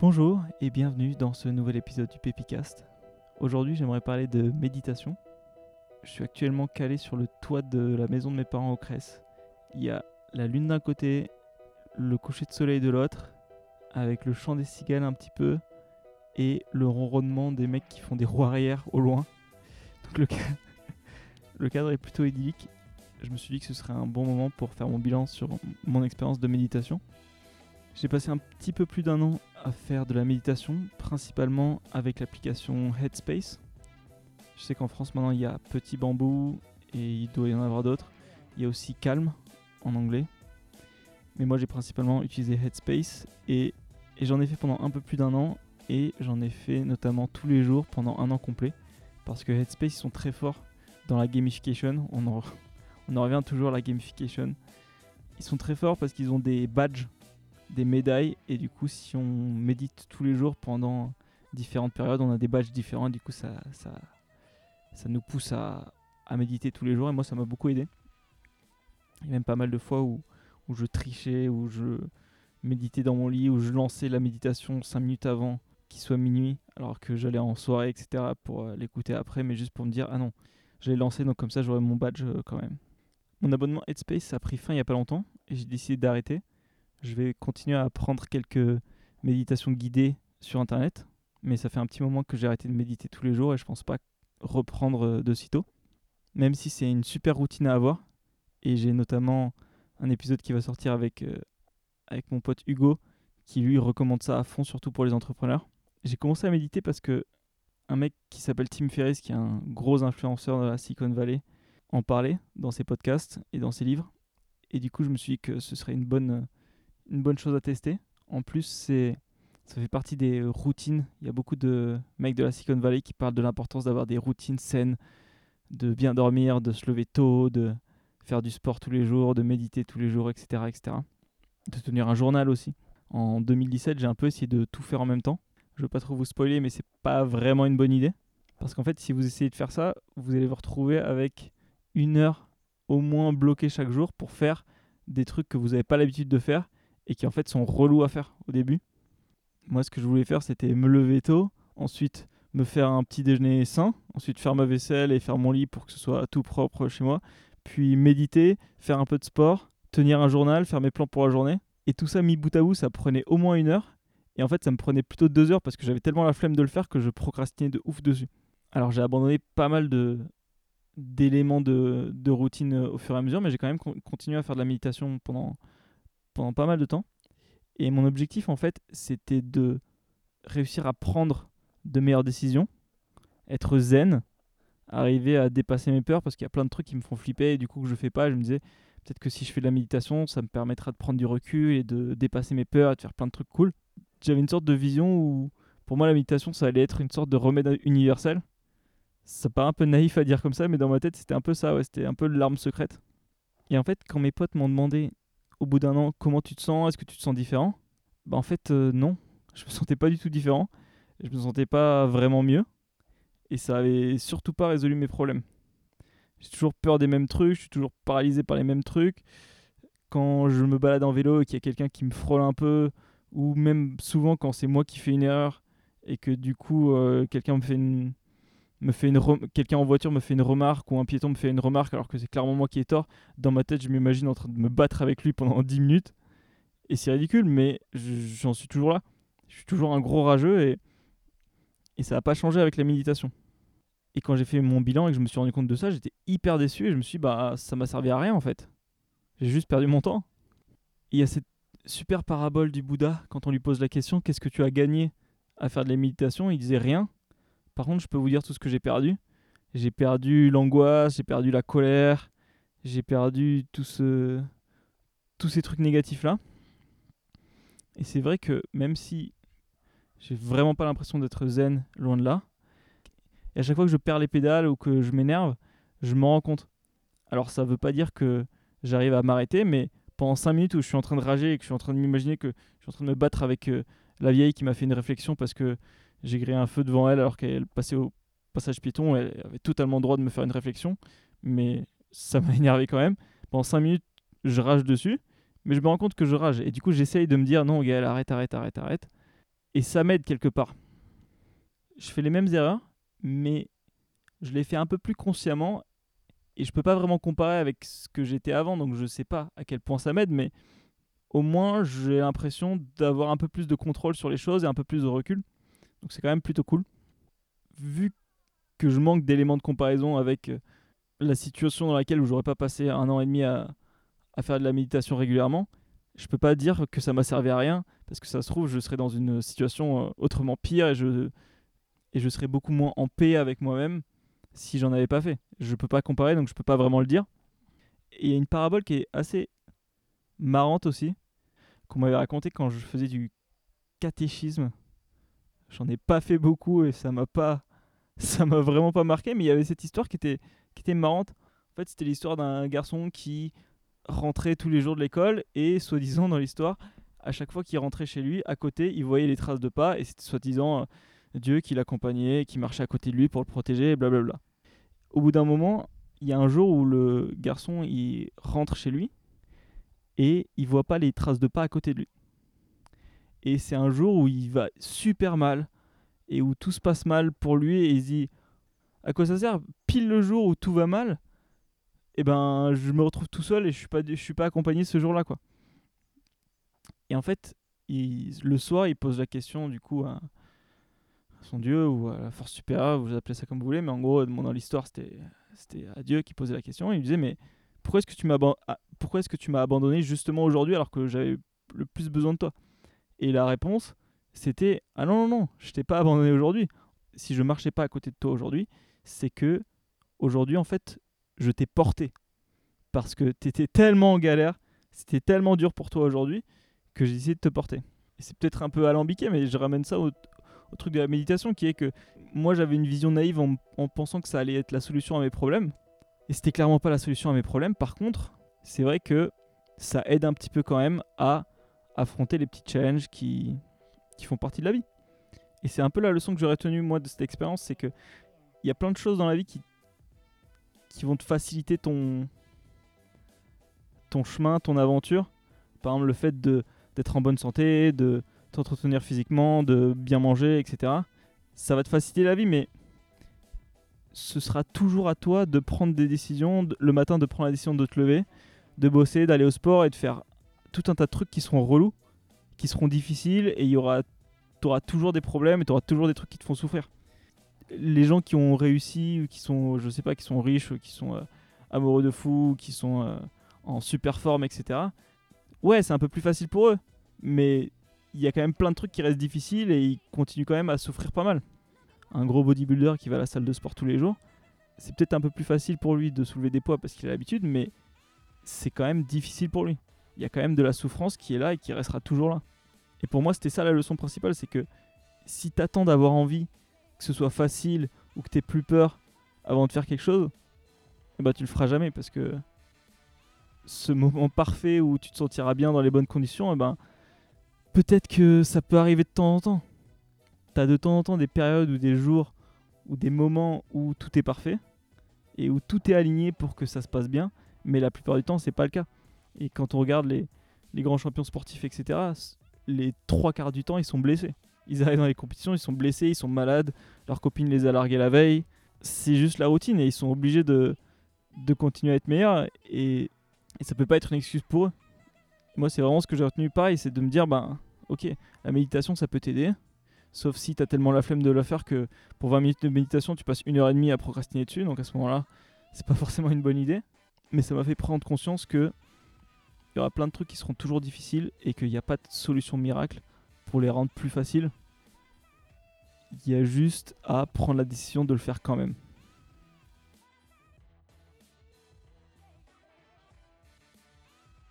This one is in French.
Bonjour et bienvenue dans ce nouvel épisode du Pépicast. Aujourd'hui, j'aimerais parler de méditation. Je suis actuellement calé sur le toit de la maison de mes parents au Cresse. Il y a la lune d'un côté, le coucher de soleil de l'autre, avec le chant des cigales un petit peu et le ronronnement des mecs qui font des roues arrière au loin. Donc le, le cadre est plutôt idyllique. Je me suis dit que ce serait un bon moment pour faire mon bilan sur mon expérience de méditation. J'ai passé un petit peu plus d'un an à faire de la méditation, principalement avec l'application Headspace. Je sais qu'en France maintenant il y a Petit Bambou et il doit y en avoir d'autres. Il y a aussi Calm en anglais. Mais moi j'ai principalement utilisé Headspace et, j'en ai fait pendant un peu plus d'un an et j'en ai fait notamment tous les jours pendant un an complet. Parce que Headspace ils sont très forts dans la gamification. On en, on en revient toujours à la gamification. Ils sont très forts parce qu'ils ont des badges des médailles. Et du coup si on médite tous les jours pendant différentes périodes on a des badges différents. Du coup ça, ça, ça nous pousse à, à méditer tous les jours. Et moi ça m'a beaucoup aidé. Il y a même pas mal de fois où, où je trichais où je méditais dans mon lit où je lançais la méditation 5 minutes avant qu'il soit minuit alors que j'allais en soirée etc pour euh, l'écouter après mais juste pour me dire ah non j'allais lancer donc comme ça j'aurai mon badge euh, quand même. Mon abonnement Headspace a pris fin il y a pas longtemps et j'ai décidé d'arrêter je vais continuer à apprendre quelques méditations guidées sur internet, mais ça fait un petit moment que j'ai arrêté de méditer tous les jours et je pense pas reprendre euh, de sitôt. Même si c'est une super routine à avoir, et j'ai notamment un épisode qui va sortir avec, euh, avec mon pote Hugo qui lui recommande ça à fond, surtout pour les entrepreneurs. J'ai commencé à méditer parce que un mec qui s'appelle Tim Ferriss, qui est un gros influenceur de la Silicon Valley, en parlait dans ses podcasts et dans ses livres. Et du coup, je me suis dit que ce serait une bonne, une bonne chose à tester. En plus, c'est ça fait partie des routines. Il y a beaucoup de mecs de la Silicon Valley qui parlent de l'importance d'avoir des routines saines, de bien dormir, de se lever tôt, de faire du sport tous les jours, de méditer tous les jours, etc., etc. De tenir un journal aussi. En 2017, j'ai un peu essayé de tout faire en même temps. Je veux pas trop vous spoiler, mais c'est pas vraiment une bonne idée. Parce qu'en fait, si vous essayez de faire ça, vous allez vous retrouver avec une heure au moins bloquée chaque jour pour faire des trucs que vous n'avez pas l'habitude de faire et qui en fait sont relous à faire au début. Moi, ce que je voulais faire, c'était me lever tôt, ensuite me faire un petit déjeuner sain, ensuite faire ma vaisselle et faire mon lit pour que ce soit tout propre chez moi, puis méditer, faire un peu de sport, tenir un journal, faire mes plans pour la journée. Et tout ça mis bout à bout, ça prenait au moins une heure. Et en fait, ça me prenait plutôt deux heures parce que j'avais tellement la flemme de le faire que je procrastinais de ouf dessus. Alors j'ai abandonné pas mal de d'éléments de, de routine au fur et à mesure, mais j'ai quand même con- continué à faire de la méditation pendant, pendant pas mal de temps. Et mon objectif, en fait, c'était de réussir à prendre de meilleures décisions, être zen, arriver à dépasser mes peurs, parce qu'il y a plein de trucs qui me font flipper et du coup que je fais pas. Je me disais, peut-être que si je fais de la méditation, ça me permettra de prendre du recul et de dépasser mes peurs et de faire plein de trucs cool. J'avais une sorte de vision où, pour moi, la méditation, ça allait être une sorte de remède universel. Ça paraît un peu naïf à dire comme ça, mais dans ma tête, c'était un peu ça, c'était un peu l'arme secrète. Et en fait, quand mes potes m'ont demandé au bout d'un an comment tu te sens, est-ce que tu te sens différent? Bah en fait euh, non, je me sentais pas du tout différent, je me sentais pas vraiment mieux. Et ça avait surtout pas résolu mes problèmes. J'ai toujours peur des mêmes trucs, je suis toujours paralysé par les mêmes trucs. Quand je me balade en vélo et qu'il y a quelqu'un qui me frôle un peu ou même souvent quand c'est moi qui fais une erreur et que du coup euh, quelqu'un me fait une me fait une quelqu'un en voiture me fait une remarque ou un piéton me fait une remarque alors que c'est clairement moi qui ai tort dans ma tête, je m'imagine en train de me battre avec lui pendant 10 minutes. Et c'est ridicule, mais je- j'en suis toujours là. Je suis toujours un gros rageux et, et ça n'a pas changé avec la méditation. Et quand j'ai fait mon bilan et que je me suis rendu compte de ça, j'étais hyper déçu et je me suis dit, bah, ça m'a servi à rien en fait. J'ai juste perdu mon temps. Il y a cette super parabole du Bouddha quand on lui pose la question qu'est-ce que tu as gagné à faire de la méditation? Il disait rien. Par contre, je peux vous dire tout ce que j'ai perdu. J'ai perdu l'angoisse, j'ai perdu la colère, j'ai perdu tout ce... tous ces trucs négatifs-là. Et c'est vrai que même si j'ai vraiment pas l'impression d'être zen, loin de là, et à chaque fois que je perds les pédales ou que je m'énerve, je m'en rends compte. Alors ça veut pas dire que j'arrive à m'arrêter, mais pendant 5 minutes où je suis en train de rager et que je suis en train de m'imaginer que je suis en train de me battre avec euh, la vieille qui m'a fait une réflexion parce que j'ai grillé un feu devant elle alors qu'elle passait au passage piéton, elle avait totalement le droit de me faire une réflexion, mais ça m'a énervé quand même. Pendant 5 minutes, je rage dessus, mais je me rends compte que je rage. Et du coup, j'essaye de me dire non, Gaël, arrête, arrête, arrête, arrête. Et ça m'aide quelque part. Je fais les mêmes erreurs, mais je les fais un peu plus consciemment et je peux pas vraiment comparer avec ce que j'étais avant, donc je sais pas à quel point ça m'aide, mais au moins j'ai l'impression d'avoir un peu plus de contrôle sur les choses et un peu plus de recul. Donc c'est quand même plutôt cool. Vu que je manque d'éléments de comparaison avec euh, la situation dans laquelle où j'aurais pas passé un an et demi à, faire de la méditation régulièrement, je peux pas dire que ça m'a servi à rien parce que ça se trouve je serais dans une situation euh, autrement pire et je et je serais beaucoup moins en paix avec moi-même si j'en avais pas fait. Je peux pas comparer donc je peux pas vraiment le dire. Et il y a une parabole qui est assez marrante aussi qu'on m'avait raconté quand je faisais du catéchisme. J'en ai pas fait beaucoup et ça m'a pas ça m'a vraiment pas marqué mais il y avait cette histoire qui était qui était marrante. En fait, c'était l'histoire d'un garçon qui rentrait tous les jours de l'école et soi-disant dans l'histoire, à chaque fois qu'il rentrait chez lui, à côté, il voyait les traces de pas et c'était soi-disant euh, Dieu qui l'accompagnait, qui marchait à côté de lui pour le protéger, blablabla. Au bout d'un moment, il y a un jour où le garçon il rentre chez lui et il voit pas les traces de pas à côté de lui. Et c'est un jour où il va super mal et où tout se passe mal pour lui et il se dit à quoi ça sert? Pile le jour où tout va mal, eh ben je me retrouve tout seul et je suis pas je suis pas accompagné ce jour-là quoi. Et en fait, le soir, il pose la question du coup à, son dieu ou à la force supérieure, vous appelez ça comme vous voulez, mais en gros dans l'histoire c'était c'était à Dieu qui posait la question. Et il disait mais pourquoi est-ce que tu m'as ah, pourquoi est-ce que tu m'as abandonné justement aujourd'hui alors que j'avais le plus besoin de toi? Et la réponse c'était ah non non non, je t'ai pas abandonné aujourd'hui. Si je marchais pas à côté de toi aujourd'hui, c'est que aujourd'hui en fait je t'ai porté. Parce que tu étais tellement en galère, c'était tellement dur pour toi aujourd'hui, que j'ai essayé de te porter. C'est peut-être un peu alambiqué, mais je ramène ça au, truc de la méditation, qui est que moi j'avais une vision naïve en, en, pensant que ça allait être la solution à mes problèmes. Et c'était clairement pas la solution à mes problèmes. Par contre, c'est vrai que ça aide un petit peu quand même à affronter les petits challenges qui, qui font partie de la vie. Et c'est un peu la leçon que j'aurais tenue moi de cette expérience, c'est que il y a plein de choses dans la vie qui qui vont te faciliter ton, ton chemin, ton aventure. Par exemple, le fait d'être en bonne santé, de t'entretenir physiquement, de bien manger, etc. Ça va te faciliter la vie, mais ce sera toujours à toi de prendre des décisions, le matin de prendre la décision de te lever, de bosser, d'aller au sport et de faire tout un tas de trucs qui seront relous, qui seront difficiles et il y aura, tu auras toujours des problèmes et tu auras toujours des trucs qui te font souffrir les gens qui ont réussi, qui sont, je sais pas, qui sont riches, qui sont euh, amoureux de fou, qui sont euh, en super forme, etc. Ouais, c'est un peu plus facile pour eux, mais il y a quand même plein de trucs qui restent difficiles et ils continuent quand même à souffrir pas mal. Un gros bodybuilder qui va à la salle de sport tous les jours, c'est peut-être un peu plus facile pour lui de soulever des poids parce qu'il a l'habitude, mais c'est quand même difficile pour lui. Il y a quand même de la souffrance qui est là et qui restera toujours là. Et pour moi, c'était ça la leçon principale, c'est que si t'attends d'avoir envie que ce soit facile ou que tu aies plus peur avant de faire quelque chose, ben, tu le feras jamais parce que ce moment parfait où tu te sentiras bien dans les bonnes conditions, eh ben, peut-être que ça peut arriver de temps en temps. Tu as de temps en temps des périodes ou des jours ou des moments où tout est parfait et où tout est aligné pour que ça se passe bien, mais la plupart du temps, c'est pas le cas. Et quand on regarde les, grands champions sportifs, etc., les trois quarts du temps, ils sont blessés. Ils arrivent dans les compétitions, ils sont blessés, ils sont malades, leur copine les a largués la veille. C'est juste la routine et ils sont obligés de, de continuer à être meilleurs et, et ça peut pas être une excuse pour eux. Moi, c'est vraiment ce que j'ai retenu pareil, c'est de me dire, ben, ok, la méditation, ça peut t'aider, sauf si tu as tellement la flemme de la faire que pour 20 minutes de méditation, tu passes une heure et demie à procrastiner dessus, donc à ce moment-là, c'est pas forcément une bonne idée. Mais ça m'a fait prendre conscience que il y aura plein de trucs qui seront toujours difficiles et qu'il n'y a pas de solution miracle pour les rendre plus faciles. Il y a juste à prendre la décision de le faire quand même.